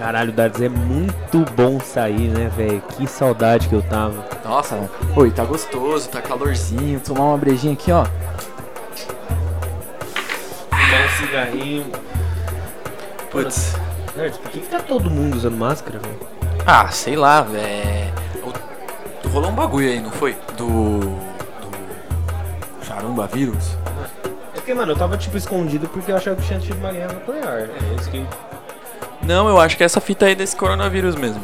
Caralho, Dardes, é muito bom sair, né, velho? Que saudade que eu tava. Nossa, oi, tá gostoso, tá calorzinho. Tomar uma brejinha aqui, ó. Fumar um cigarrinho. Putz. Dardes, por que, que tá todo mundo usando máscara, velho? Ah, sei lá, velho. Rolou um bagulho aí, não foi? Do. Do. Charumba vírus? É porque, mano, eu tava tipo escondido porque eu achava que tinha tido uma guerra nuclear. É isso que. Não, eu acho que é essa fita aí desse coronavírus mesmo.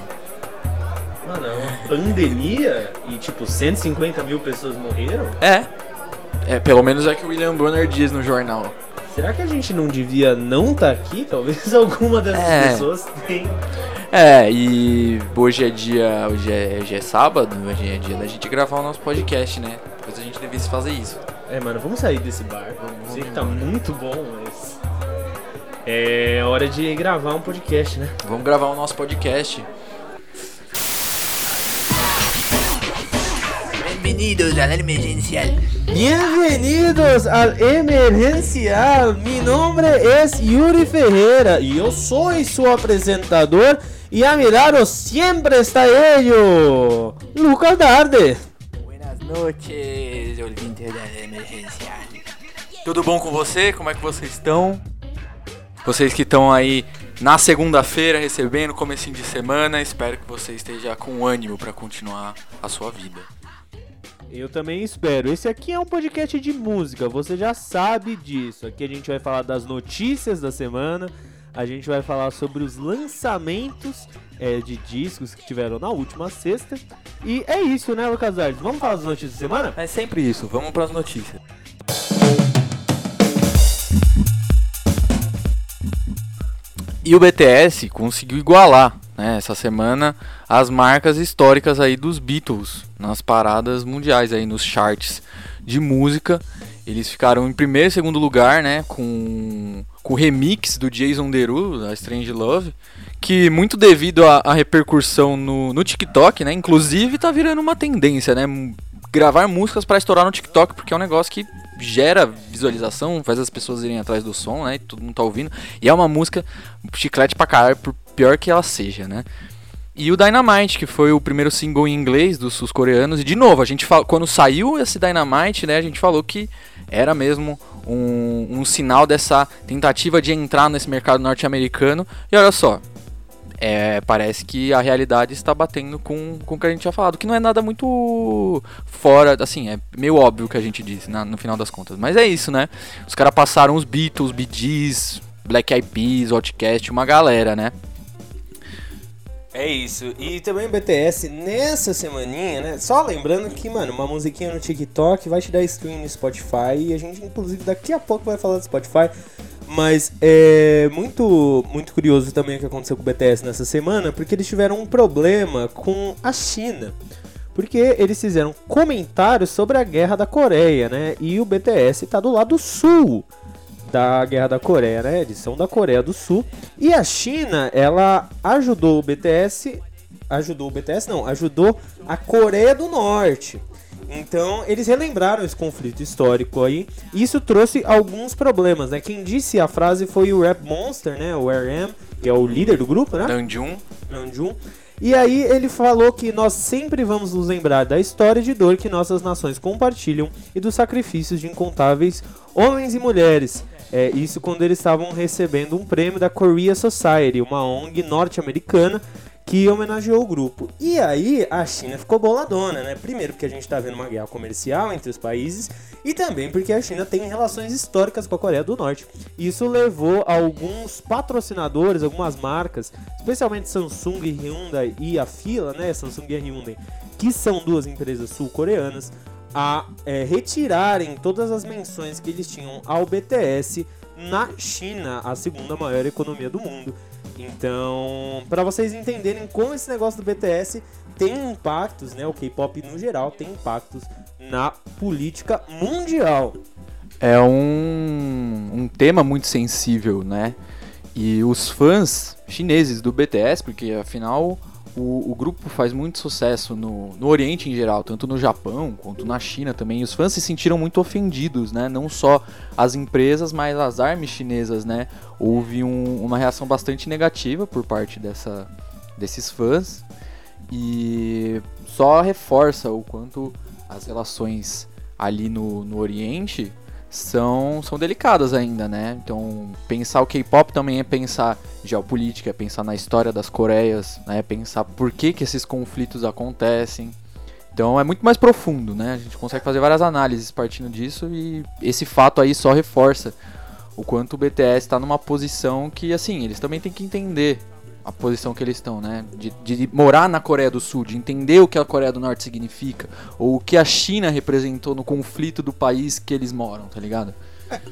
Mano, é uma pandemia e tipo 150 mil pessoas morreram? É. É, pelo menos é que o William Bonner diz no jornal. Será que a gente não devia não estar tá aqui? Talvez alguma dessas é. pessoas tenha. É, e hoje é dia. Hoje é, hoje é sábado, hoje é dia da gente gravar o nosso podcast, né? Depois a gente devia fazer isso. É, mano, vamos sair desse bar. Vamos sei que tá muito bom, mas. É hora de gravar um podcast, né? Vamos gravar o nosso podcast. Bem-vindos ao Emergencial. Bem-vindos ao Emergencial. Mi nombre es Yuri Ferreira e eu sou seu apresentador. E a mi lado siempre está ello, Lucas Darde. Buenas noches, ouvintes da Emergencial. Tudo bom com você? Como é que vocês estão? Vocês que estão aí na segunda-feira recebendo comecinho de semana, espero que você esteja com ânimo para continuar a sua vida. Eu também espero. Esse aqui é um podcast de música, você já sabe disso. Aqui a gente vai falar das notícias da semana, a gente vai falar sobre os lançamentos é, de discos que tiveram na última sexta. E é isso, né, Lucas Ardes? Vamos falar das notícias da semana? É sempre isso, vamos para as notícias. E o BTS conseguiu igualar né, essa semana as marcas históricas aí dos Beatles nas paradas mundiais aí nos charts de música. Eles ficaram em primeiro e segundo lugar, né, com, com o remix do Jason Derulo, da Strange Love, que muito devido à, repercussão no, no TikTok, né, inclusive tá virando uma tendência, né, gravar músicas para estourar no TikTok, porque é um negócio que gera visualização, faz as pessoas irem atrás do som, né? E todo mundo tá ouvindo. E é uma música chiclete pra caralho, por pior que ela seja, né? E o Dynamite, que foi o primeiro single em inglês dos sul-coreanos. E de novo, a gente fala, quando saiu esse Dynamite, né, a gente falou que era mesmo um, um sinal dessa tentativa de entrar nesse mercado norte-americano. E olha só, é, parece que a realidade está batendo com, com o que a gente tinha falado, que não é nada muito fora, assim, é meio óbvio o que a gente disse na, no final das contas. Mas é isso, né? Os caras passaram os Beatles, Bee Gees, Black Eyed Peas, Outcast, uma galera, né? É isso. E também BTS nessa semaninha, né? Só lembrando que, mano, uma musiquinha no TikTok vai te dar stream no Spotify. E a gente, inclusive, daqui a pouco vai falar do Spotify. Mas é muito, muito curioso também o que aconteceu com o BTS nessa semana, porque eles tiveram um problema com a China. Porque eles fizeram comentários sobre a guerra da Coreia, né? E o BTS tá do lado sul da guerra da Coreia, né? Eles são da Coreia do Sul. E a China, ela ajudou o BTS. Ajudou o BTS, não, ajudou a Coreia do Norte. Então, eles relembraram esse conflito histórico aí. E isso trouxe alguns problemas, né? Quem disse a frase foi o Rap Monster, né? O RM, que é o líder do grupo, né? Namjoon. Namjoon. E aí ele falou que nós sempre vamos nos lembrar da história de dor que nossas nações compartilham e dos sacrifícios de incontáveis homens e mulheres. É, isso quando eles estavam recebendo um prêmio da Korea Society, uma ONG norte-americana que homenageou o grupo. E aí a China ficou boladona, né? Primeiro porque a gente tá vendo uma guerra comercial entre os países e também porque a China tem relações históricas com a Coreia do Norte. Isso levou alguns patrocinadores, algumas marcas, especialmente Samsung, Hyundai e a Fila, né? Samsung e Hyundai, que são duas empresas sul-coreanas, a é, retirarem todas as menções que eles tinham ao BTS na China, a segunda maior economia do mundo. Então, para vocês entenderem como esse negócio do BTS tem impactos, né? O K-pop no geral tem impactos na política mundial. É um, um tema muito sensível, né? E os fãs chineses do BTS, porque afinal o, o grupo faz muito sucesso no, no Oriente em geral, tanto no Japão quanto na China também. Os fãs se sentiram muito ofendidos, né? Não só as empresas, mas as armas chinesas, né? Houve um- uma reação bastante negativa por parte dessa, desses fãs e só reforça o quanto as relações ali no, no Oriente são, são delicadas ainda, né? Então, pensar o K-pop também é pensar geopolítica, é pensar na história das Coreias, né? É pensar por que, que esses conflitos acontecem. Então, é muito mais profundo, né? A gente consegue fazer várias análises partindo disso e esse fato aí só reforça o quanto o BTS está numa posição que, assim, eles também têm que entender a posição que eles estão, né? De, de morar na Coreia do Sul, de entender o que a Coreia do Norte significa, ou o que a China representou no conflito do país que eles moram, tá ligado?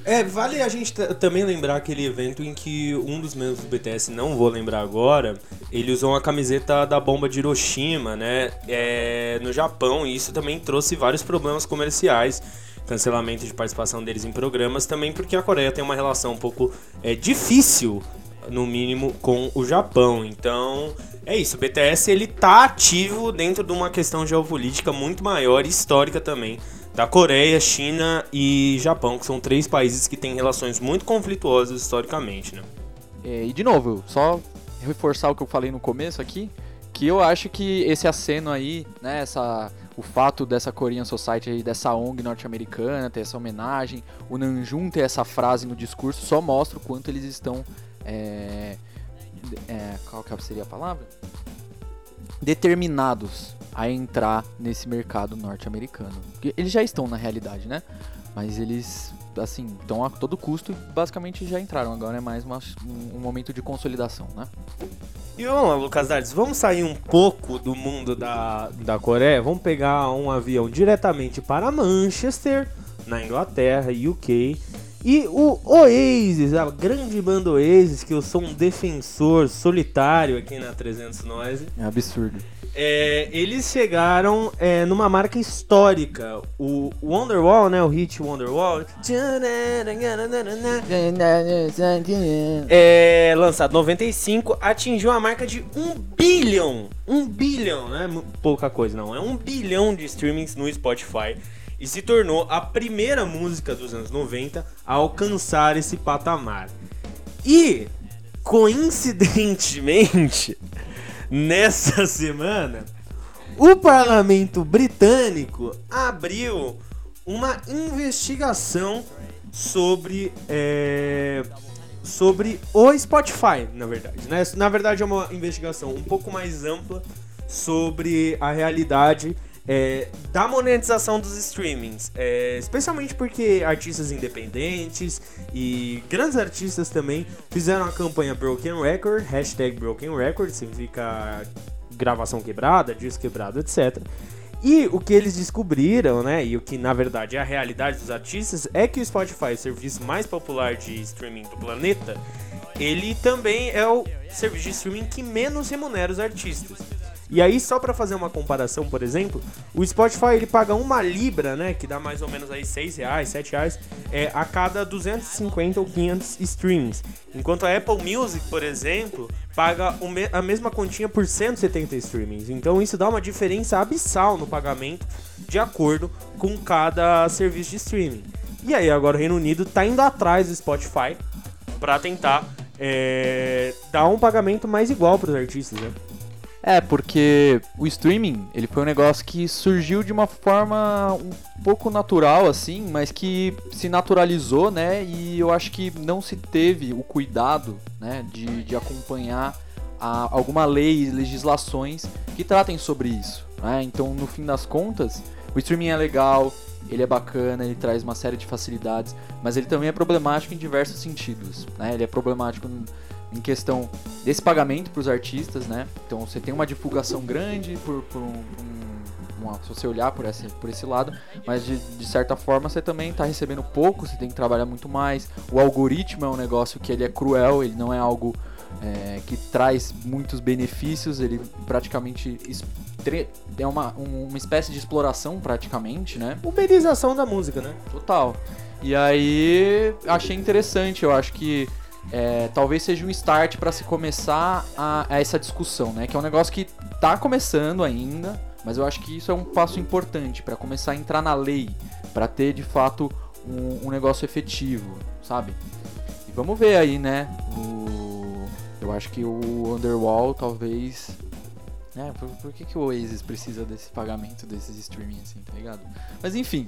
É, vale a gente também lembrar aquele evento em que um dos membros do BTS, não vou lembrar agora, ele usou uma camiseta da bomba de Hiroshima, né? É, no Japão, e isso também trouxe vários problemas comerciais. Cancelamento de participação deles em programas, também porque a Coreia tem uma relação um pouco é, difícil, no mínimo, com o Japão. Então, é isso. O BTS ele tá ativo dentro de uma questão geopolítica muito maior e histórica também da Coreia, China e Japão, que são três países que têm relações muito conflituosas historicamente, né? É, e de novo, só reforçar o que eu falei no começo aqui, que eu acho que esse aceno aí, né, essa, o fato dessa Korean Society aí, dessa ONG norte-americana ter essa homenagem, o Nanjum ter essa frase no discurso, só mostra o quanto eles estão, é, é, qual que seria a palavra? Determinados a entrar nesse mercado norte-americano. Eles já estão na realidade, né? Mas eles, assim, estão a todo custo e basicamente já entraram. Agora é mais uma- um, um momento de consolidação, né? E vamos lá, Lucas Dardes, vamos sair um pouco do mundo da, da Coreia, vamos pegar um avião diretamente para Manchester, na Inglaterra, UK. E o Oasis, a grande banda Oasis, que eu sou um defensor solitário aqui na 300 Noise, É absurdo. É, eles chegaram é, numa marca histórica. O Wonderwall, né? O hit Wonderwall. É, lançado em 95, atingiu a marca de 1 bilhão. 1 bilhão, é mu- pouca coisa, não. É 1 bilhão de streamings no Spotify. E se tornou a primeira música dos anos 90 a alcançar esse patamar. E, coincidentemente, nessa semana, o parlamento britânico abriu uma investigação sobre é, sobre o Spotify, na verdade. Né? Na verdade, é uma investigação um pouco mais ampla sobre a realidade é, da monetização dos streamings. É, especialmente porque artistas independentes e grandes artistas também fizeram a campanha Broken Record, hashtag Broken Record, significa gravação quebrada, disco quebrado, etc. E o que eles descobriram, né, e o que na verdade é a realidade dos artistas, é que o Spotify, o serviço mais popular de streaming do planeta, ele também é o serviço de streaming que menos remunera os artistas. E aí, só pra fazer uma comparação, por exemplo, o Spotify ele paga uma libra, né, que dá mais ou menos aí 6 reais, 7 reais, é, a cada 250 ou 500 streams. Enquanto a Apple Music, por exemplo, paga a mesma continha por 170 streamings. Então isso dá uma diferença abissal no pagamento de acordo com cada serviço de streaming. E aí agora o Reino Unido tá indo atrás do Spotify pra tentar é, dar um pagamento mais igual pros artistas, né? É, porque o streaming, ele foi um negócio que surgiu de uma forma um pouco natural, assim, mas que se naturalizou, né? E eu acho que não se teve o cuidado, né, de, de acompanhar a, alguma lei legislações que tratem sobre isso, né? Então, no fim das contas, o streaming é legal, ele é bacana, ele traz uma série de facilidades, mas ele também é problemático em diversos sentidos, né? Ele é problemático em questão desse pagamento para os artistas, né? Então você tem uma divulgação grande por, por um, um- uma- se você olhar por esse, por esse lado, mas de, de certa forma você também está recebendo pouco, você tem que trabalhar muito mais. O algoritmo é um negócio que ele é cruel, ele não é algo é, que traz muitos benefícios, ele praticamente é uma, um- uma espécie de exploração praticamente, né? Uberização da música, né? Total. E aí achei interessante, eu acho que é, talvez seja um start para se começar a, a essa discussão, né? Que é um negócio que tá começando ainda, mas eu acho que isso é um passo importante para começar a entrar na lei, para ter de fato um, um negócio efetivo, sabe? E vamos ver aí, né? O, eu acho que o Underwall talvez. É, por, por que, que o Oasis precisa desse pagamento desses streaming assim, tá ligado? Mas enfim,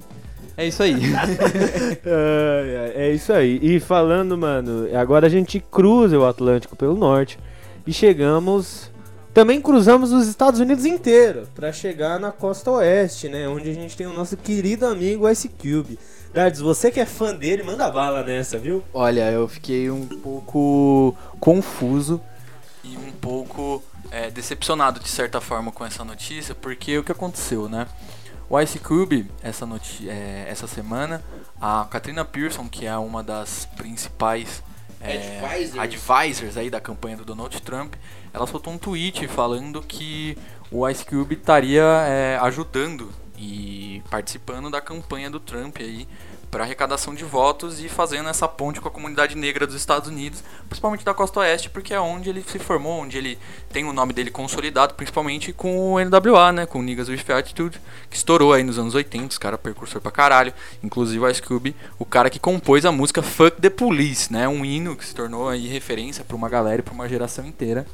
é isso aí. Ai, ai, é isso aí. E falando, mano, agora a gente cruza o Atlântico pelo norte e chegamos. Também cruzamos os Estados Unidos inteiro para chegar na costa oeste, né? Onde a gente tem o nosso querido amigo Ice Cube. Dardes, você que é fã dele, manda bala nessa, viu? Olha, eu fiquei um pouco confuso e um pouco é, decepcionado de certa forma com essa notícia, porque o que aconteceu, né? O Ice Cube, essa, é, essa semana, a Katrina Pearson, que é uma das principais é, Advisors. advisors aí da campanha do Donald Trump, ela soltou um tweet falando que o Ice Cube estaria é, ajudando e participando da campanha do Trump aí para arrecadação de votos e fazendo essa ponte com a comunidade negra dos Estados Unidos, principalmente da costa oeste, porque é onde ele se formou, onde ele tem o nome dele consolidado, principalmente com o NWA, né, com o Niggas with Attitude, que estourou aí nos anos 80, os cara precursor pra caralho, inclusive o Ice Cube, o cara que compôs a música Fuck the Police, né, um hino que se tornou aí referência pra uma galera e pra uma geração inteira.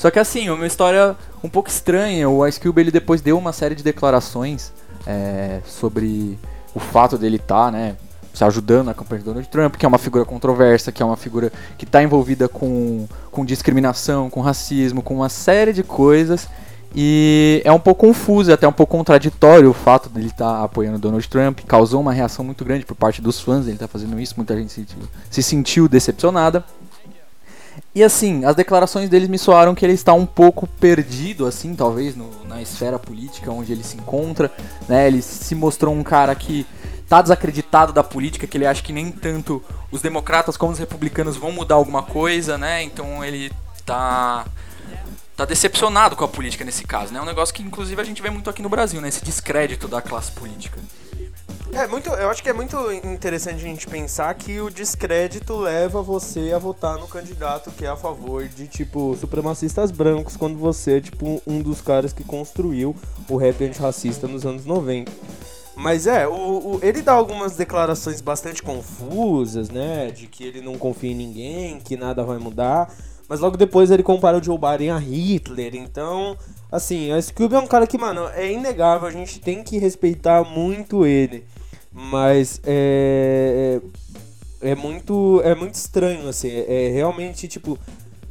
Só que assim, uma história um pouco estranha. O Ice Cube ele depois deu uma série de declarações é, sobre o fato dele estar, né, se ajudando na campanha do Donald Trump, que é uma figura controversa, que é uma figura que está envolvida com, com discriminação, com racismo, com uma série de coisas. E é um pouco confuso, até um pouco contraditório o fato dele estar apoiando Donald Trump. Causou uma reação muito grande por parte dos fãs dele estar fazendo isso. Muita gente se, se sentiu decepcionada. E assim, as declarações deles me soaram que ele está um pouco perdido, assim, talvez, no- na esfera política onde ele se encontra. Né? Ele se mostrou um cara que tá desacreditado da política, que ele acha que nem tanto os democratas como os republicanos vão mudar alguma coisa, né? Então ele tá tá decepcionado com a política nesse caso, né? É um negócio que inclusive a gente vê muito aqui no Brasil, né? Esse descrédito da classe política. É muito, eu acho que é muito interessante a gente pensar que o descrédito leva você a votar no candidato que é a favor de tipo supremacistas brancos quando você é tipo um dos caras que construiu o rap antirracista nos anos 90. Mas é, o, o- ele dá algumas declarações bastante confusas, né? De que ele não confia em ninguém, que nada vai mudar. Mas logo depois ele compara o Joe Biden a Hitler. Então, assim, a Scooby é um cara que, mano, é inegável. A gente tem que respeitar muito ele. Mas é. É muito. É muito estranho, assim. É, é realmente, tipo.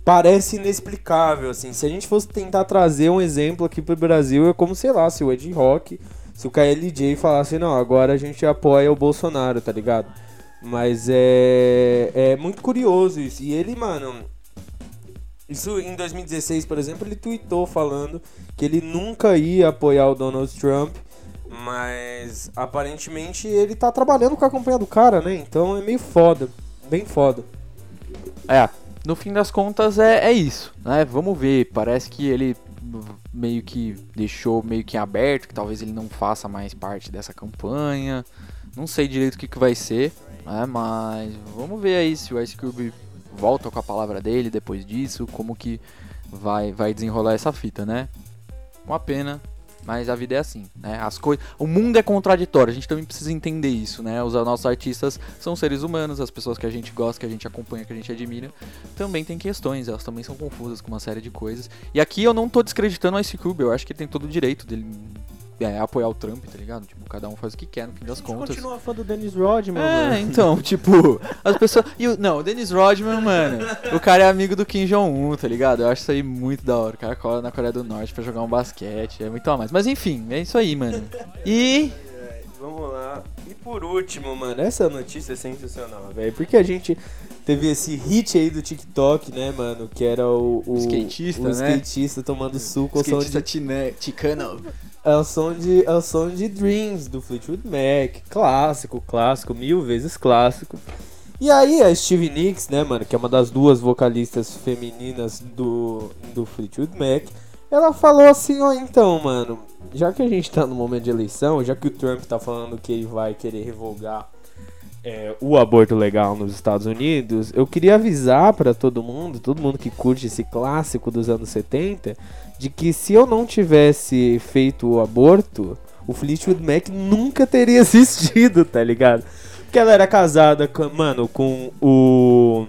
Parece inexplicável, assim. Se a gente fosse tentar trazer um exemplo aqui pro Brasil, é como, sei lá, se o Ed Rock, se o KLJ falasse, não, agora a gente apoia o Bolsonaro, tá ligado? Mas é. É muito curioso isso. E ele, mano. Isso em 2016, por exemplo, ele tweetou falando que ele nunca ia apoiar o Donald Trump, mas aparentemente ele tá trabalhando com a campanha do cara, né? Então é meio foda, bem foda. É, no fim das contas é, é isso, né? Vamos ver, parece que ele meio que deixou meio que aberto, que talvez ele não faça mais parte dessa campanha. Não sei direito o que, que vai ser, né? Mas vamos ver aí se o Ice Cube volta com a palavra dele depois disso, como que vai, vai desenrolar essa fita, né? Uma pena, mas a vida é assim, né? As coisas, o mundo é contraditório, a gente também precisa entender isso, né? Os nossos artistas são seres humanos, as pessoas que a gente gosta, que a gente acompanha, que a gente admira, também tem questões, elas também são confusas com uma série de coisas. E aqui eu não tô descreditando o Ice Cube, eu acho que ele tem todo o direito dele é, apoiar o Trump, tá ligado? Tipo, cada um faz o que quer no fim das contas. continua fã do Dennis Rodman, É, mano. então, tipo, as pessoas. E o, não, o Dennis Rodman, mano, o cara é amigo do Kim Jong-un, tá ligado? Eu acho isso aí muito da hora. O cara cola na Coreia do Norte pra jogar um basquete, é muito a mais. Mas enfim, é isso aí, mano. E. Vamos lá. E por último, mano, essa notícia é sensacional, velho. Porque a gente teve esse hit aí do TikTok, né, mano? Que era o. o Skatista, o né? skatista tomando suco som de Skatista ticano. É o som de, é o som de Dreams do Fleetwood Mac. Clássico, clássico, mil vezes clássico. E aí a Stevie Nicks, né, mano, que é uma das duas vocalistas femininas do, do Fleetwood Mac, ela falou assim, ó, então, mano, já que a gente tá no momento de eleição, já que o Trump tá falando que ele vai querer revogar é, o aborto legal nos Estados Unidos, eu queria avisar pra todo mundo, todo mundo que curte esse clássico dos anos 70, de que se eu não tivesse feito o aborto, o Fleetwood Mac nunca teria existido, tá ligado? Porque ela era casada, com, mano, com o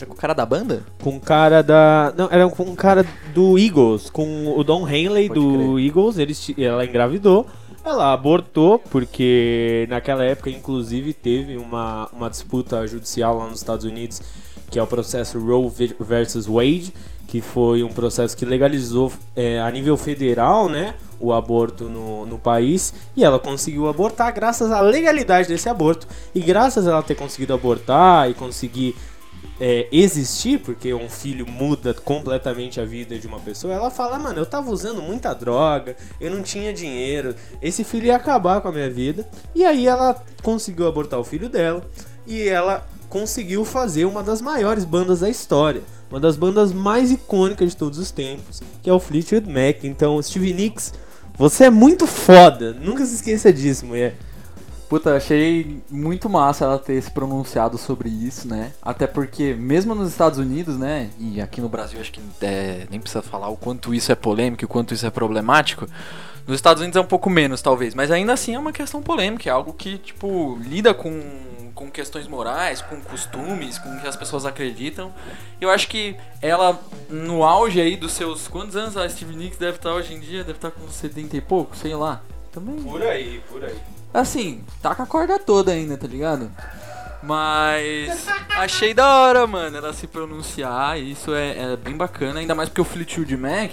É com o cara da banda? com um cara da. Não, era com um cara do Eagles, com o Don Henley Pode do Eagles. Eles, ela engravidou. Ela abortou, porque naquela época, inclusive, teve uma, uma disputa judicial lá nos Estados Unidos, que é o processo Roe versus Wade, que foi um processo que legalizou é, a nível federal, né? O aborto no, no país e ela conseguiu abortar graças à legalidade desse aborto. E graças a ela ter conseguido abortar e conseguir é, existir, porque um filho muda completamente a vida de uma pessoa, ela fala, mano, eu tava usando muita droga, eu não tinha dinheiro, esse filho ia acabar com a minha vida. E aí ela conseguiu abortar o filho dela e ela conseguiu fazer uma das maiores bandas da história. Uma das bandas mais icônicas de todos os tempos, que é o Fleetwood Mac. Então, Stevie Nicks, você é muito foda. Nunca se esqueça disso, mulher. Puta, achei muito massa ela ter se pronunciado sobre isso, né? Até porque, mesmo nos Estados Unidos, né? E aqui no Brasil acho que é, nem precisa falar o quanto isso é polêmico e o quanto isso é problemático. Nos Estados Unidos é um pouco menos, talvez, mas ainda assim é uma questão polêmica, é algo que, tipo, lida com, com questões morais, com costumes, com o que as pessoas acreditam. Eu acho que ela, no auge aí dos seus. Quantos anos a Steve Nicks deve estar hoje em dia? Deve estar com 70 e pouco, sei lá. Também. Por aí, por aí. Assim, tá com a corda toda ainda, tá ligado? Mas achei da hora, mano, ela se pronunciar. Isso é, é bem bacana, ainda mais porque o Fleetwood Mac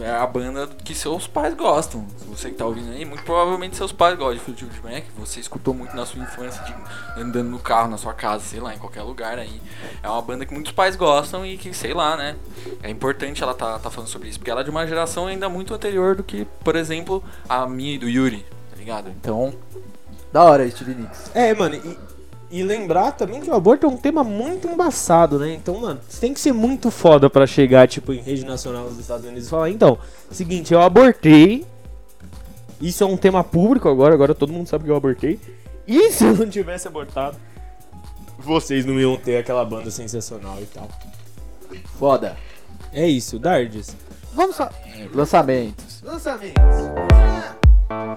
é a banda que seus pais gostam. Você que tá ouvindo aí, muito provavelmente seus pais gostam de Fleetwood Mac. Você escutou muito na sua infância, de- andando no carro, na sua casa, sei lá, em qualquer lugar aí. É uma banda que muitos pais gostam e que, sei lá, né? É importante ela tá, tá falando sobre isso, porque ela é de uma geração ainda muito anterior do que, por exemplo, a minha e do Yuri, ligado? Então, da hora, Nicks. É, mano, e, e lembrar também que o aborto é um tema muito embaçado, né? Então, mano, você tem que ser muito foda pra chegar, tipo, em rede nacional dos Estados Unidos e falar, então, seguinte, eu abortei. Isso é um tema público agora, agora todo mundo sabe que eu abortei. E se eu não tivesse abortado, vocês não iam ter aquela banda sensacional e tal. Foda. É isso, Dardes. Vamos só. Lançamentos. Lançamentos.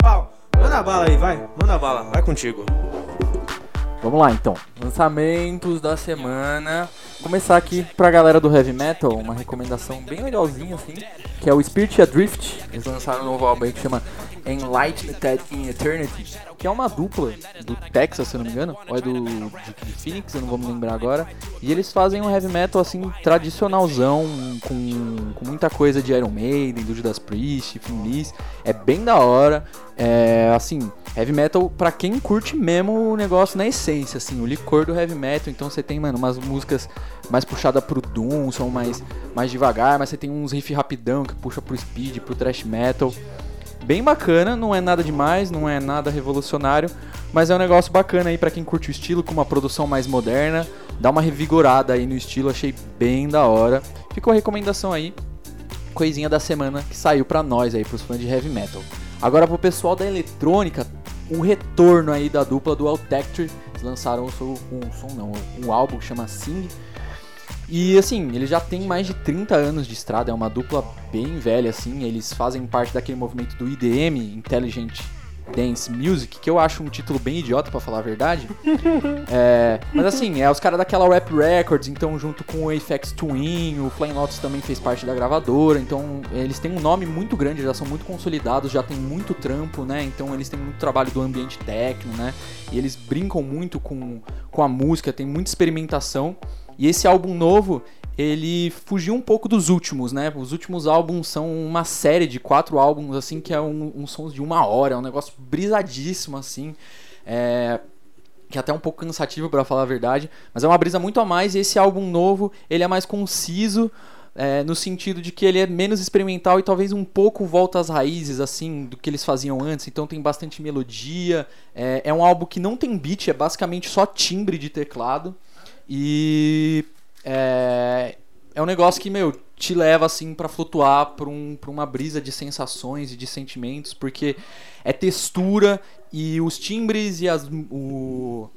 Pau. Manda bala aí, vai. Manda bala, vai contigo. Vamos lá então. Lançamentos da semana. Começar aqui pra galera do Heavy Metal, uma recomendação bem legalzinha assim, que é o Spirit Adrift. Eles lançaram um novo álbum aí que chama Enlightened in Eternity, que é uma dupla do Texas, se eu não me engano, ou é do de, Phoenix, eu não vou me lembrar agora. E eles fazem um heavy metal assim tradicionalzão, com, com muita coisa de Iron Maiden, do Judas Priest, Finlis. É bem da hora. É assim, heavy metal pra quem curte mesmo o negócio na essência, assim, o licor do heavy metal. Então você tem, mano, umas músicas mais puxada pro doom, são mais mais devagar, mas você tem uns riff rapidão que puxa pro speed, pro thrash metal. Bem bacana, não é nada demais, não é nada revolucionário, mas é um negócio bacana aí pra quem curte o estilo, com uma produção mais moderna. Dá uma revigorada aí no estilo, achei bem da hora. Ficou a recomendação aí, coisinha da semana que saiu pra nós aí, pros fãs de heavy metal. Agora pro pessoal da eletrônica, o retorno aí da dupla do Altector. Eles lançaram um som não, um álbum que chama Sing. E assim, ele já tem mais de 30 anos de estrada, é uma dupla bem velha assim, eles fazem parte daquele movimento do IDM, Intelligent Dance Music, que eu acho um título bem idiota pra falar a verdade. É, mas assim, é os caras daquela Rap Records, então junto com o Apex Twin, o Flying Lotus também fez parte da gravadora, então eles têm um nome muito grande, já são muito consolidados, já tem muito trampo, né? Então eles têm muito trabalho do ambiente techno, né? E eles brincam muito com, com a música, tem muita experimentação. E esse álbum novo, ele fugiu um pouco dos últimos, né? Os últimos álbuns são uma série de quatro álbuns, assim, que é um, um sons de uma hora, é um negócio brisadíssimo, assim. É, que é até um pouco cansativo para falar a verdade, mas é uma brisa muito a mais e esse álbum novo, ele é mais conciso, é, no sentido de que ele é menos experimental e talvez um pouco volta às raízes, assim, do que eles faziam antes. Então tem bastante melodia. É, é um álbum que não tem beat, é basicamente só timbre de teclado. E é, é um negócio que, meu, te leva assim para flutuar pra, um, pra uma brisa de sensações e de sentimentos, porque é textura e os timbres e as, o,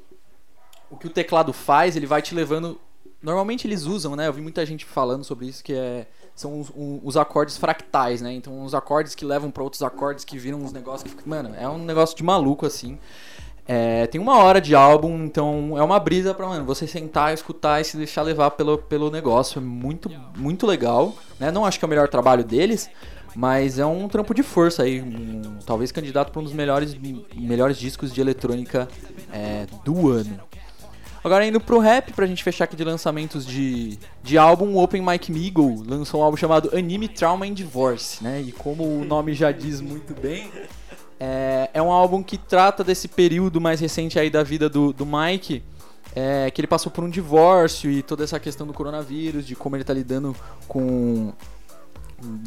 o que o teclado faz, ele vai te levando. Normalmente eles usam, né? Eu vi muita gente falando sobre isso, que é são os, os acordes fractais, né? Então, os acordes que levam pra outros acordes que viram uns negócios que. Mano, é um negócio de maluco, assim. É, tem uma hora de álbum, então é uma brisa pra, mano, você sentar, escutar e se deixar levar pelo, pelo negócio. É muito, muito legal. Né? Não acho que é o melhor trabalho deles, mas é um trampo de força aí. um- talvez candidato pra um dos melhores, melhores discos de eletrônica é, do ano. Agora indo pro rap, pra gente fechar aqui de lançamentos de, de álbum, o Open Mike Meagle lançou um álbum chamado Anime Trauma and Divorce, né? E como o nome já diz muito bem, é, é um álbum que trata desse período mais recente aí da vida do, do Mike, é, que ele passou por um divórcio e toda essa questão do coronavírus, de como ele tá lidando com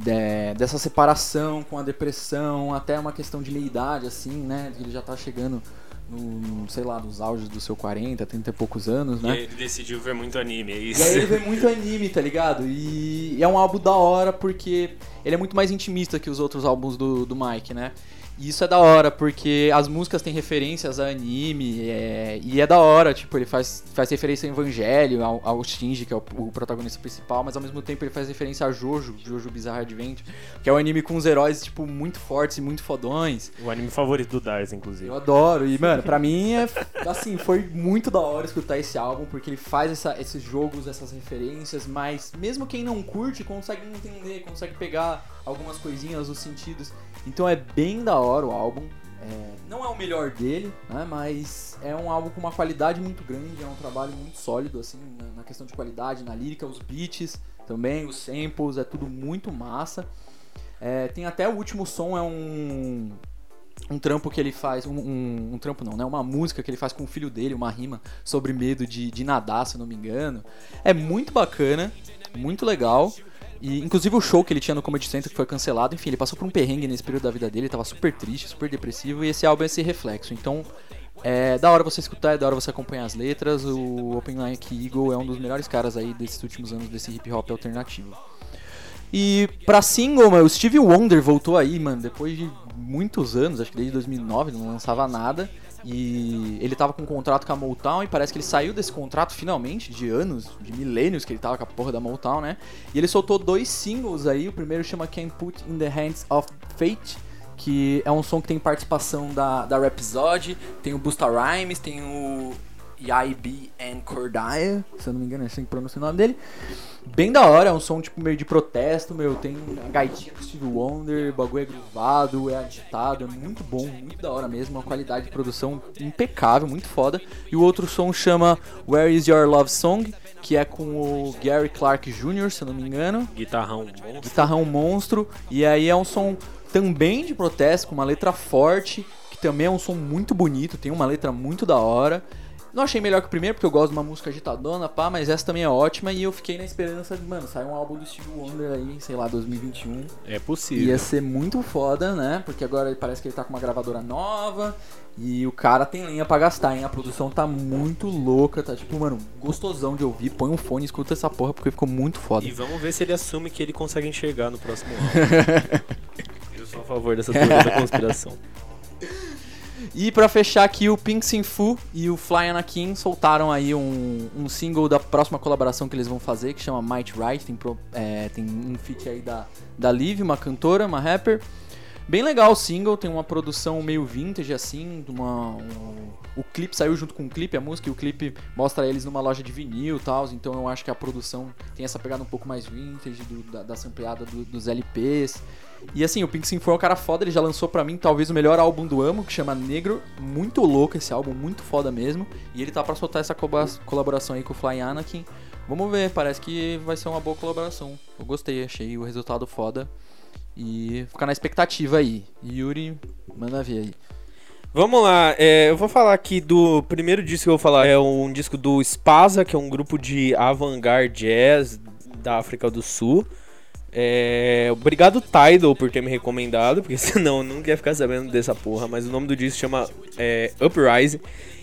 é, dessa separação, com a depressão, até uma questão de meia-idade, assim, né? Ele já tá chegando no, sei lá, nos auges dos seus 40, 30 e poucos anos, E né? aí ele decidiu ver muito anime, é E isso. aí ele vê muito anime, tá ligado? E é um álbum da hora porque ele é muito mais intimista que os outros álbuns do, do Mike, né? E isso é da hora, porque as músicas têm referências a anime, é, e é da hora, tipo, ele faz, faz referência ao Evangelho, ao, ao Shinji, que é o, o protagonista principal, mas ao mesmo tempo ele faz referência a Jojo, Jojo Bizarre Adventure, que é um anime com uns heróis, tipo, muito fortes e muito fodões. O anime favorito do Dars, inclusive. Eu adoro. E, mano, pra mim, é, assim, foi muito da hora escutar esse álbum, porque ele faz essa- esses jogos, essas referências, mas mesmo quem não curte consegue entender, consegue pegar algumas coisinhas, os sentidos. Então é bem da hora o álbum. É, não é o melhor dele, né? Mas é um álbum com uma qualidade muito grande, é um trabalho muito sólido, assim, na, na questão de qualidade, na lírica, os beats também, os samples, é tudo muito massa. É, tem até o último som, é um um trampo que ele faz, um, um, um trampo não, né? Uma música que ele faz com o filho dele, uma rima sobre medo de, de nadar, se eu não me engano. É muito bacana, muito legal. E inclusive o show que ele tinha no Comedy Center que foi cancelado, enfim, ele passou por um perrengue nesse período da vida dele, tava super triste, super depressivo, e esse álbum é esse reflexo. Então, é da hora você escutar, é da hora você acompanhar as letras. O Open Mike Eagle é um dos melhores caras aí desses últimos anos desse hip hop alternativo. E pra single, o Stevie Wonder voltou aí, mano, depois de muitos anos, acho que desde 2009 não lançava nada. E ele tava com um contrato com a Motown e parece que ele saiu desse contrato finalmente, de anos, de milênios que ele tava com a porra da Motown, né? E ele soltou dois singles aí, o primeiro chama Can't Put in the Hands of Fate, que é um som que tem participação da, da Rhapsody, tem o Busta Rhymes, tem o YB and Cordaia, se eu não me engano é assim que pronuncia o nome dele. Bem da hora, é um som tipo meio de protesto, meu, tem a gaitinha do Steve Wonder, o bagulho é gruvado, é agitado, é muito bom, muito da hora mesmo, uma qualidade de produção impecável, muito foda. E o outro som chama Where Is Your Love Song, que é com o Gary Clark Jr., se eu não me engano Guitarrão bom. guitarrão monstro. E aí é um som também de protesto, com uma letra forte, que também é um som muito bonito, tem uma letra muito da hora. Não achei melhor que o primeiro, porque eu gosto de uma música agitadona, pá, mas essa também é ótima. E eu fiquei na esperança de, mano, sair um álbum do Steve Wonder aí, sei lá, 2021. É possível. Ia ser muito foda, né? Porque agora parece que ele tá com uma gravadora nova. E o cara tem lenha pra gastar, hein? A produção tá muito louca, tá tipo, mano, gostosão de ouvir. Põe um fone e escuta essa porra, porque ficou muito foda. E vamos ver se ele assume que ele consegue enxergar no próximo álbum. Eu sou a favor dessa teoria da conspiração. E pra fechar aqui, o Pink Sinfu e o Fly Anakin soltaram aí um, um single da próxima colaboração que eles vão fazer, que chama Might Right. Tem, pro- é, tem um feat aí da, da Liv, uma cantora, uma rapper. Bem legal o single, tem uma produção meio vintage assim, uma, um- o clipe saiu junto com o clipe, a música, e o clipe mostra eles numa loja de vinil e tal, então eu acho que a produção tem essa pegada um pouco mais vintage do, da, da sampleada do- dos LPs. E assim, o Pink Sinfu é um cara foda, ele já lançou pra mim talvez o melhor álbum do Amo, que chama Negro. Muito louco esse álbum, muito foda mesmo. E ele tá pra soltar essa colaba- colaboração aí com o Fly Anakin. Vamos ver, parece que vai ser uma boa colaboração. Eu gostei, achei o resultado foda. E ficar na expectativa aí. Yuri, manda ver aí. Vamos lá, é, eu vou falar aqui do primeiro disco que eu vou falar. É um disco do Spasa, que é um grupo de avant-garde jazz da África do Sul. É, obrigado Tidal por ter me recomendado, porque senão eu nunca ia ficar sabendo dessa porra. Mas o nome do disco chama é, Uprising.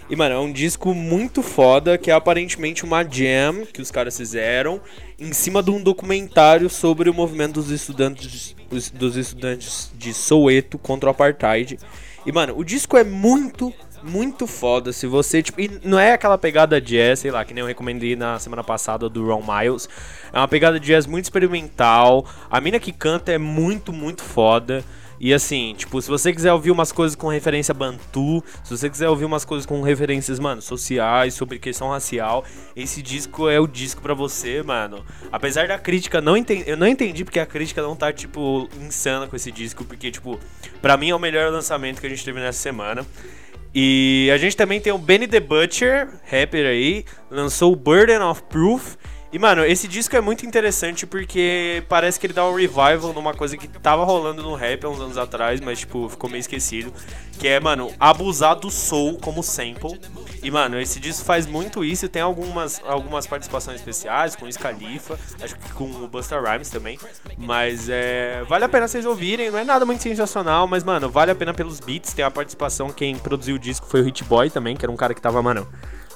E, mano, é um disco muito foda, que é aparentemente uma jam que os caras fizeram em cima de um documentário sobre o movimento dos estudantes, os- dos estudantes de Soweto contra o Apartheid. E, mano, o disco é muito muito foda. Se você, tipo, e não é aquela pegada jazz, sei lá, que nem eu recomendei na semana passada do Ron Miles. É uma pegada jazz muito experimental. A mina que canta é muito, muito foda. E assim, tipo, se você quiser ouvir umas coisas com referência bantu, se você quiser ouvir umas coisas com referências, mano, sociais, sobre questão racial, esse disco é o disco pra você, mano. Apesar da crítica, não entendi, eu não entendi porque a crítica não tá, tipo, insana com esse disco, porque, tipo, pra mim é o melhor lançamento que a gente teve nessa semana. E a gente também tem o Benny the Butcher, rapper aí, lançou o Burden of Proof. E, mano, esse disco é muito interessante porque parece que ele dá um revival numa coisa que tava rolando no rap há uns anos atrás, mas, tipo, ficou meio esquecido. Que é, mano, abusar do soul como sample. E, mano, esse disco faz muito isso. Tem algumas, algumas participações especiais com o Scalifa, acho que com o Busta Rhymes também. Mas é. Vale a pena vocês ouvirem. Não é nada muito sensacional, mas, mano, vale a pena pelos beats. Tem a participação. Quem produziu o disco foi o Hit Boy também, que era um cara que tava, mano,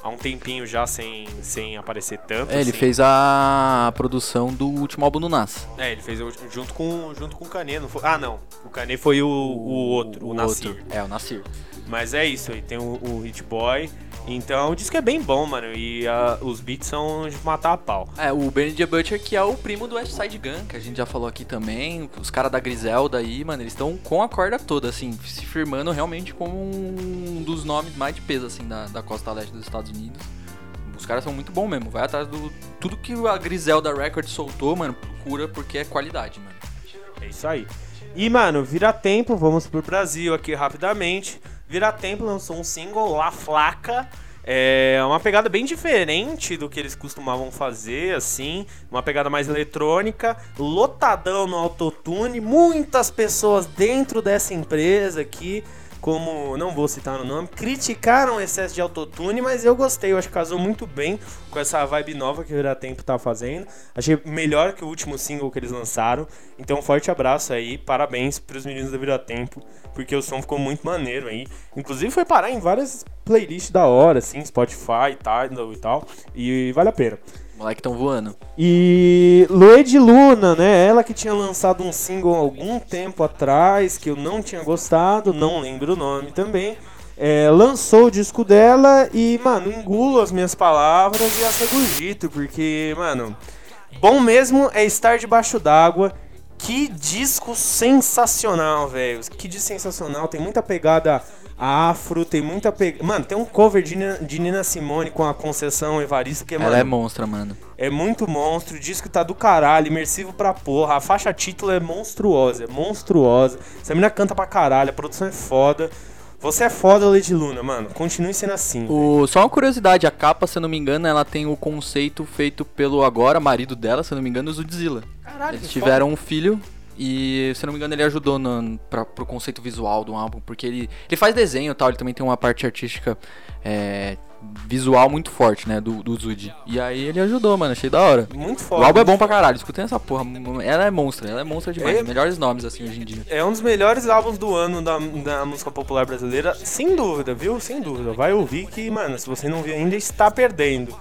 há um tempinho já sem, sem aparecer tanto. É, ele assim. fez a produção do último álbum do Nas. É, ele fez o- junto com, junto com o Kanê, não foi? Ah, não. O Kanê foi o, o outro, o, Nasir. É, o Nasir. Mas é isso aí, tem o, o Hit Boy. Então o disco é bem bom, mano. E ah, os beats são de matar a pau. É, o Benny the Butcher, que é o primo do West Side Gun, que a gente já falou aqui também. Os caras da Griselda aí, mano, eles estão com a corda toda, assim, se firmando realmente como um dos nomes mais de peso, assim, da, da costa leste dos Estados Unidos. Os caras são muito bons mesmo. Vai atrás do. Tudo que a Griselda Records soltou, mano, procura porque é qualidade, mano. É isso aí. E, mano, Vira Tempo, vamos pro Brasil aqui rapidamente. Vira Tempo lançou um single, La Flaca. É uma pegada bem diferente do que eles costumavam fazer, assim. Uma pegada mais eletrônica, lotadão no autotune. Muitas pessoas dentro dessa empresa aqui, como não vou citar o nome, criticaram o excesso de autotune, mas eu gostei. Eu acho que casou muito bem com essa vibe nova que o Vira Tempo tá fazendo. Achei melhor que o último single que eles lançaram. Então, um forte abraço aí, parabéns pros meninos da Vira Tempo, porque o som ficou muito maneiro aí. Inclusive, foi parar em várias playlists da hora, assim, Spotify, Tidal e tal. E vale a pena. Os moleques tão voando. E Lued Luna, né? Ela que tinha lançado um single algum tempo atrás, que eu não tinha gostado, não lembro o nome também. É, lançou o disco dela e, mano, engulo as minhas palavras e as regurgito, porque, mano, bom mesmo é estar debaixo d'água. Que disco sensacional, velho. Que disco sensacional. Tem muita pegada afro, tem muita pegada. Mano, tem um cover de Nina, de Nina Simone com a Conceição Evaristo que é, Ela mano, é monstra, mano. é muito monstro, o disco tá do caralho, imersivo pra porra. A faixa título é monstruosa, é monstruosa. Essa menina canta pra caralho, a produção é foda. Você é foda, Lady Luna, mano. Continue sendo assim. O, só uma curiosidade, a capa, se eu não me engano, ela tem o conceito feito pelo agora marido dela, se eu não me engano, o Zudzilla. Caralho, Eles tiveram um filho e, se não me engano, ele ajudou no, pra, pro conceito visual do álbum, porque ele, ele faz desenho e tal, ele também tem uma parte artística é, visual muito forte, né, do, do Zud. E aí ele ajudou, mano, achei da hora. Muito O foda. álbum é bom pra caralho, escutem essa porra. Ela é monstra, ela é monstra demais. É. Melhores nomes, assim, hoje em dia. É um dos melhores álbuns do ano da, da música popular brasileira, sem dúvida, viu? Sem dúvida. Vai ouvir que, mano, se você não viu ainda, está perdendo.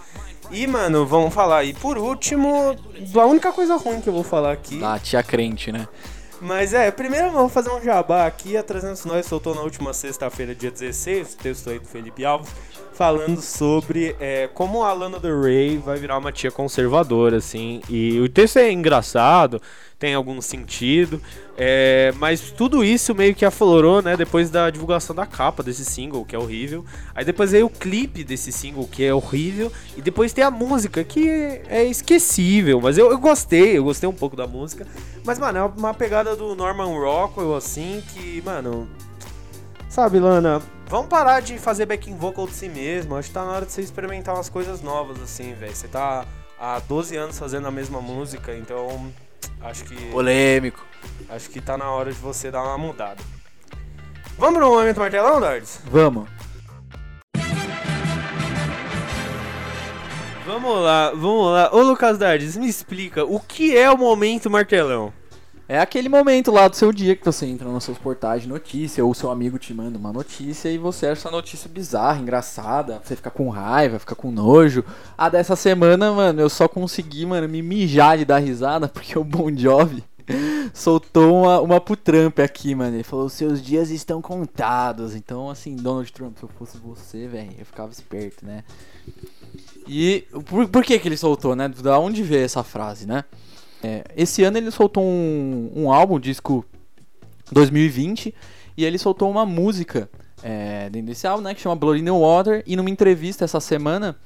E, mano, vamos falar. E por último, a única coisa ruim que eu vou falar aqui. Ah, tia crente, né? Mas é, primeiro eu vou fazer um jabá aqui. A 300 Nós soltou na última sexta-feira, dia 16, o texto aí do Felipe Alves, falando sobre é, como a Lana Del Rey vai virar uma tia conservadora, assim. E o texto é engraçado, tem algum sentido, é, mas tudo isso meio que aflorou, né, depois da divulgação da capa desse single, que é horrível. Aí depois veio o clipe desse single, que é horrível. E depois tem a música, que é esquecível. Mas eu, eu gostei, eu gostei um pouco da música. Mas, mano, é uma pegada do Norman Rockwell, assim, que, mano. Sabe, Lana, vamos parar de fazer backing vocal de si mesmo. Acho que tá na hora de você experimentar umas coisas novas, assim, velho. Você tá há 12 anos fazendo a mesma música, então. Acho que. Polêmico. Acho que tá na hora de você dar uma mudada. Vamos pro momento martelão, Dardes? Vamos. Vamos lá, vamos lá. Ô, Lucas Dardes, me explica, o que é o momento martelão? É aquele momento lá do seu dia que você entra nos seus portais de notícia, ou seu amigo te manda uma notícia e você acha essa notícia bizarra, engraçada, você fica com raiva, fica com nojo. A dessa semana, mano, eu só consegui, mano, me mijar de dar risada porque o Bon Jovi soltou uma, uma pro Trump aqui, mano. Ele falou: seus dias estão contados. Então, assim, Donald Trump, se eu fosse você, velho, eu ficava esperto, né? E por, por que que ele soltou, né? Da onde veio essa frase, né? É, esse ano ele soltou um, um álbum, disco 2020, e ele soltou uma música é, dentro desse álbum, né? Que chama Blood in the Water. E numa entrevista essa semana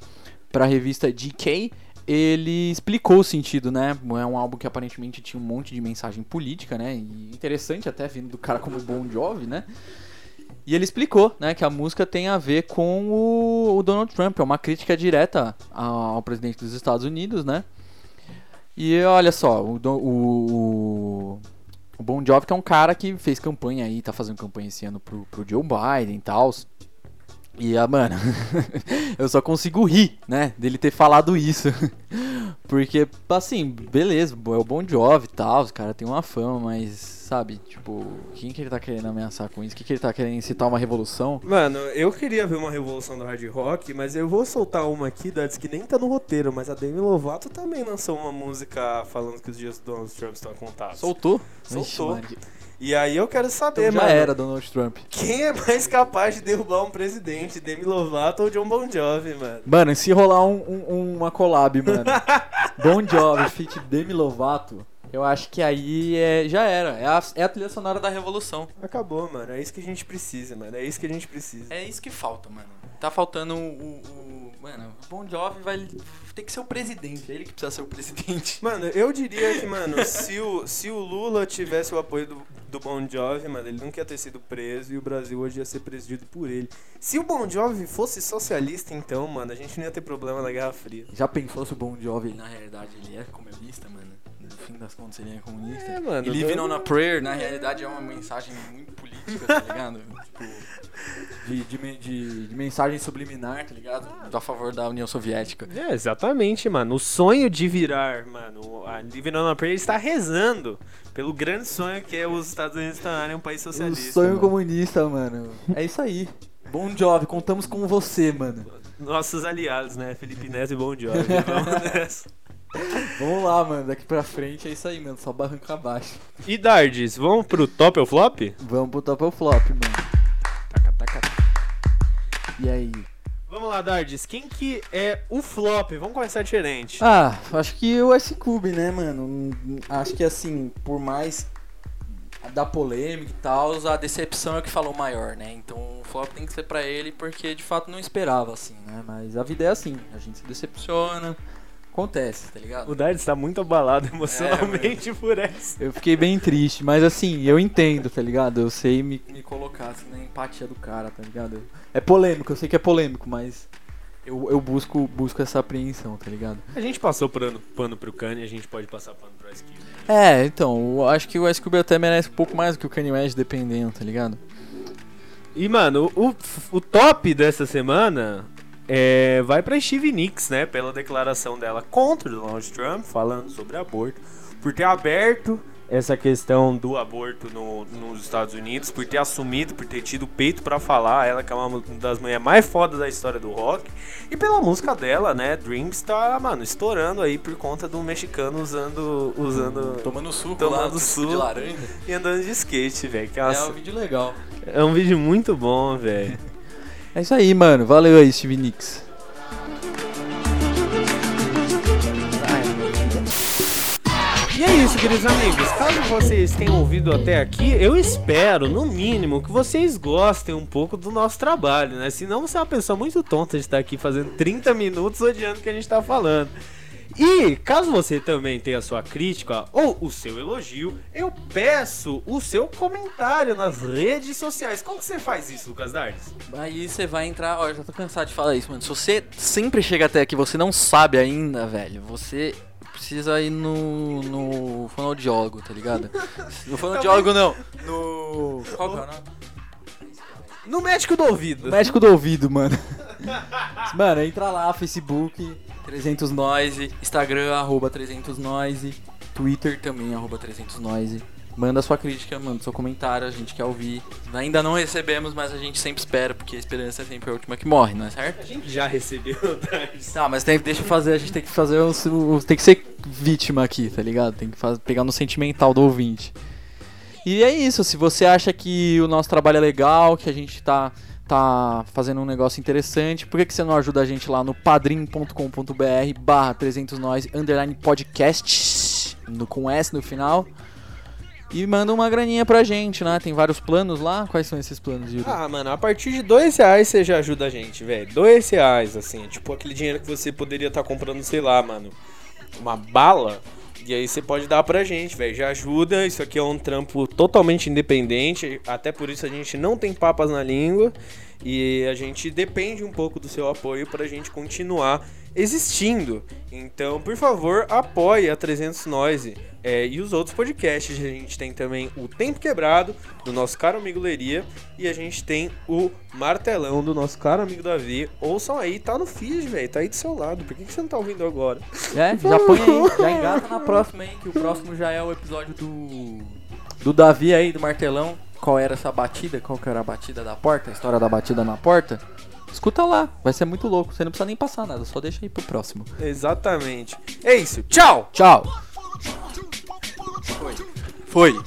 pra revista GK, ele explicou o sentido, né? É um álbum que aparentemente tinha um monte de mensagem política, né? E interessante até vindo do cara como Bon Jovi, né? E ele explicou, né, que a música tem a ver com o, o Donald Trump, é uma crítica direta ao, ao presidente dos Estados Unidos, né? E olha só, o, o, o Bon Jovi que é um cara que fez campanha aí, tá fazendo campanha esse ano pro, pro Joe Biden e tal. E, ah, mano, eu só consigo rir, né, dele ter falado isso. Porque, assim, beleza, é o Bon Jovi e tal, os cara tem uma fama, mas, sabe, tipo, quem que ele tá querendo ameaçar com isso? O que, que ele tá querendo incitar uma revolução? Mano, eu queria ver uma revolução do hard rock, mas eu vou soltar uma aqui, Darts, que nem tá no roteiro, mas a Demi Lovato também lançou uma música falando que os dias do Donald Trump estão contados. Soltou? Soltou. Ixi, E aí eu quero saber, então já mano, era Donald Trump. quem é mais capaz de derrubar um presidente, Demi Lovato ou John Bon Jovi, mano? Mano, se rolar um, um- uma collab, mano, Bon Jovi feat Demi Lovato, eu acho que aí é, já era. É a, é a trilha sonora da revolução. Acabou, mano. É isso que a gente precisa, mano. É isso que a gente precisa. É isso que falta, mano. Tá faltando o. o- o- mano, o Bon Jovi vai ter que ser o presidente. É ele que precisa ser o presidente. Mano, eu diria que, mano, se o, se o Lula tivesse o apoio do, do Bon Jovi, mano, ele nunca ia ter sido preso e o Brasil hoje ia ser presidido por ele. Se o Bon Jovi fosse socialista, então, mano, a gente não ia ter problema na Guerra Fria. Já pensou se o Bon Jovi... Na realidade, ele é comunista, mano. No fim das contas, ele é comunista. É, mano, E Living eu- on a Prayer, na realidade, é uma mensagem muito política, tá ligado? tipo, De, de, de- de mensagem subliminar, tá ligado? a favor da União Soviética. É, exatamente, mano. O sonho de virar, mano, a Living on a Prayer está rezando pelo grande sonho que é os Estados Unidos tornarem um país O socialista. sonho mano. comunista, mano. É isso aí. Bon Jovi, contamos com você, mano. Nossos aliados, né? Felipe Neto e Bon Jovi. Vamos nessa. Vamos lá, mano. Daqui pra frente é isso aí, mano. Só barranca abaixo. E Dardes, vamos pro top ou flop? Vamos pro top ou flop, mano. Taca, taca. E aí? Vamos lá, Dardes. Quem que é o flop? Vamos começar diferente. Ah, acho que o S-Cube, né, mano? Acho que assim, por mais da polêmica e tal, A decepção é o que falou maior, né? Então o flop tem que ser pra ele porque de fato não esperava, assim. né? Mas a vida é assim, a gente se decepciona. Acontece. Tá ligado? O Dardes tá muito abalado emocionalmente por essa. Eu fiquei bem triste, mas assim, eu entendo, tá ligado? Eu sei me, me colocar assim, na empatia do cara, tá ligado? É polêmico, eu sei que é polêmico, mas eu, eu busco, busco essa apreensão, tá ligado? A gente passou pano, pano pro Kanye, a gente pode passar pano pro Ice Cube. É, então, eu acho que o Ice Cube até merece um pouco mais do que o Kanye West, dependendo, tá ligado? E, mano, o, o top dessa semana é, vai pra Steve Nicks, né? Pela declaração dela contra o Donald Trump, falando sobre aborto, por ter aberto essa questão do aborto no- nos Estados Unidos, por ter assumido, por ter tido peito pra falar, ela que é uma das mulheres mais fodas da história do rock, e pela música dela, né? Dreams tá, mano, estourando aí por conta do mexicano usando, usando Tomando suco, Tomando lá, suco. de laranja. e andando de skate, velho. é É um vídeo legal. É um vídeo muito bom, velho. É isso aí, mano. Valeu aí, Steve Nicks. E é isso, queridos amigos. Caso vocês tenham ouvido até aqui, eu espero, no mínimo, que vocês gostem um pouco do nosso trabalho, né? Senão você é uma pessoa muito tonta de estar aqui fazendo 30 minutos odiando o que a gente tá falando. E caso você também tenha sua crítica ou o seu elogio, eu peço o seu comentário nas redes sociais. Como que você faz isso, Lucas Dardes? Aí você vai entrar. Ó, eu já tô cansado de falar isso, mano. Se você sempre chega até aqui e você não sabe ainda, velho, você precisa ir no, no fonoaudiólogo, tá ligado? No fonoaudiólogo não. No. Qual que é o nome? No médico do ouvido. Médico do ouvido, mano. Mano, entra lá, Facebook, 300 Noise, Instagram, arroba 300 Noise, Twitter também, arroba 300 Noise. Manda sua crítica, manda seu comentário, a gente quer ouvir. Ainda não recebemos, mas a gente sempre espera, porque a esperança é sempre a última que morre, não é certo? A gente já recebeu, Thales. Tá, mas tem, deixa eu fazer, a gente tem que fazer os- tem que ser vítima aqui, tá ligado? Tem que faz- pegar no sentimental do ouvinte. E é isso, se você acha que o nosso trabalho é legal, que a gente tá, tá fazendo um negócio interessante, por que, que você não ajuda a gente lá no padrim.com.br barra 300 nós underline podcast, no, com S no final, e manda uma graninha pra gente, né? Tem vários planos lá, quais são esses planos, Yuri? Ah, mano, a partir de dois reais você já ajuda a gente, velho. Dois reais, assim. Tipo aquele dinheiro que você poderia estar comprando, sei lá, mano, uma bala. E aí você pode dar pra gente, velho. Já ajuda. Isso aqui é um trampo totalmente independente. Até por isso a gente não tem papas na língua. E a gente depende um pouco do seu apoio pra gente continuar existindo. Então, por favor, apoie a 300 Noise é, e os outros podcasts. A gente tem também o Tempo Quebrado, do nosso caro amigo Leria. E a gente tem o Martelão, do nosso caro amigo Davi. Ouçam aí, tá no feed, velho. Tá aí do seu lado. Por que, que você não tá ouvindo agora? É, já põe aí, já engata na próxima aí, que o próximo já é o episódio do. Do Davi aí, do martelão. Qual era essa batida? Qual que era a batida da porta? A história da batida na porta? escuta lá, vai ser muito louco. Você não precisa nem passar nada, só deixa aí pro próximo. Exatamente. É isso. Tchau! Tchau! Foi. Foi.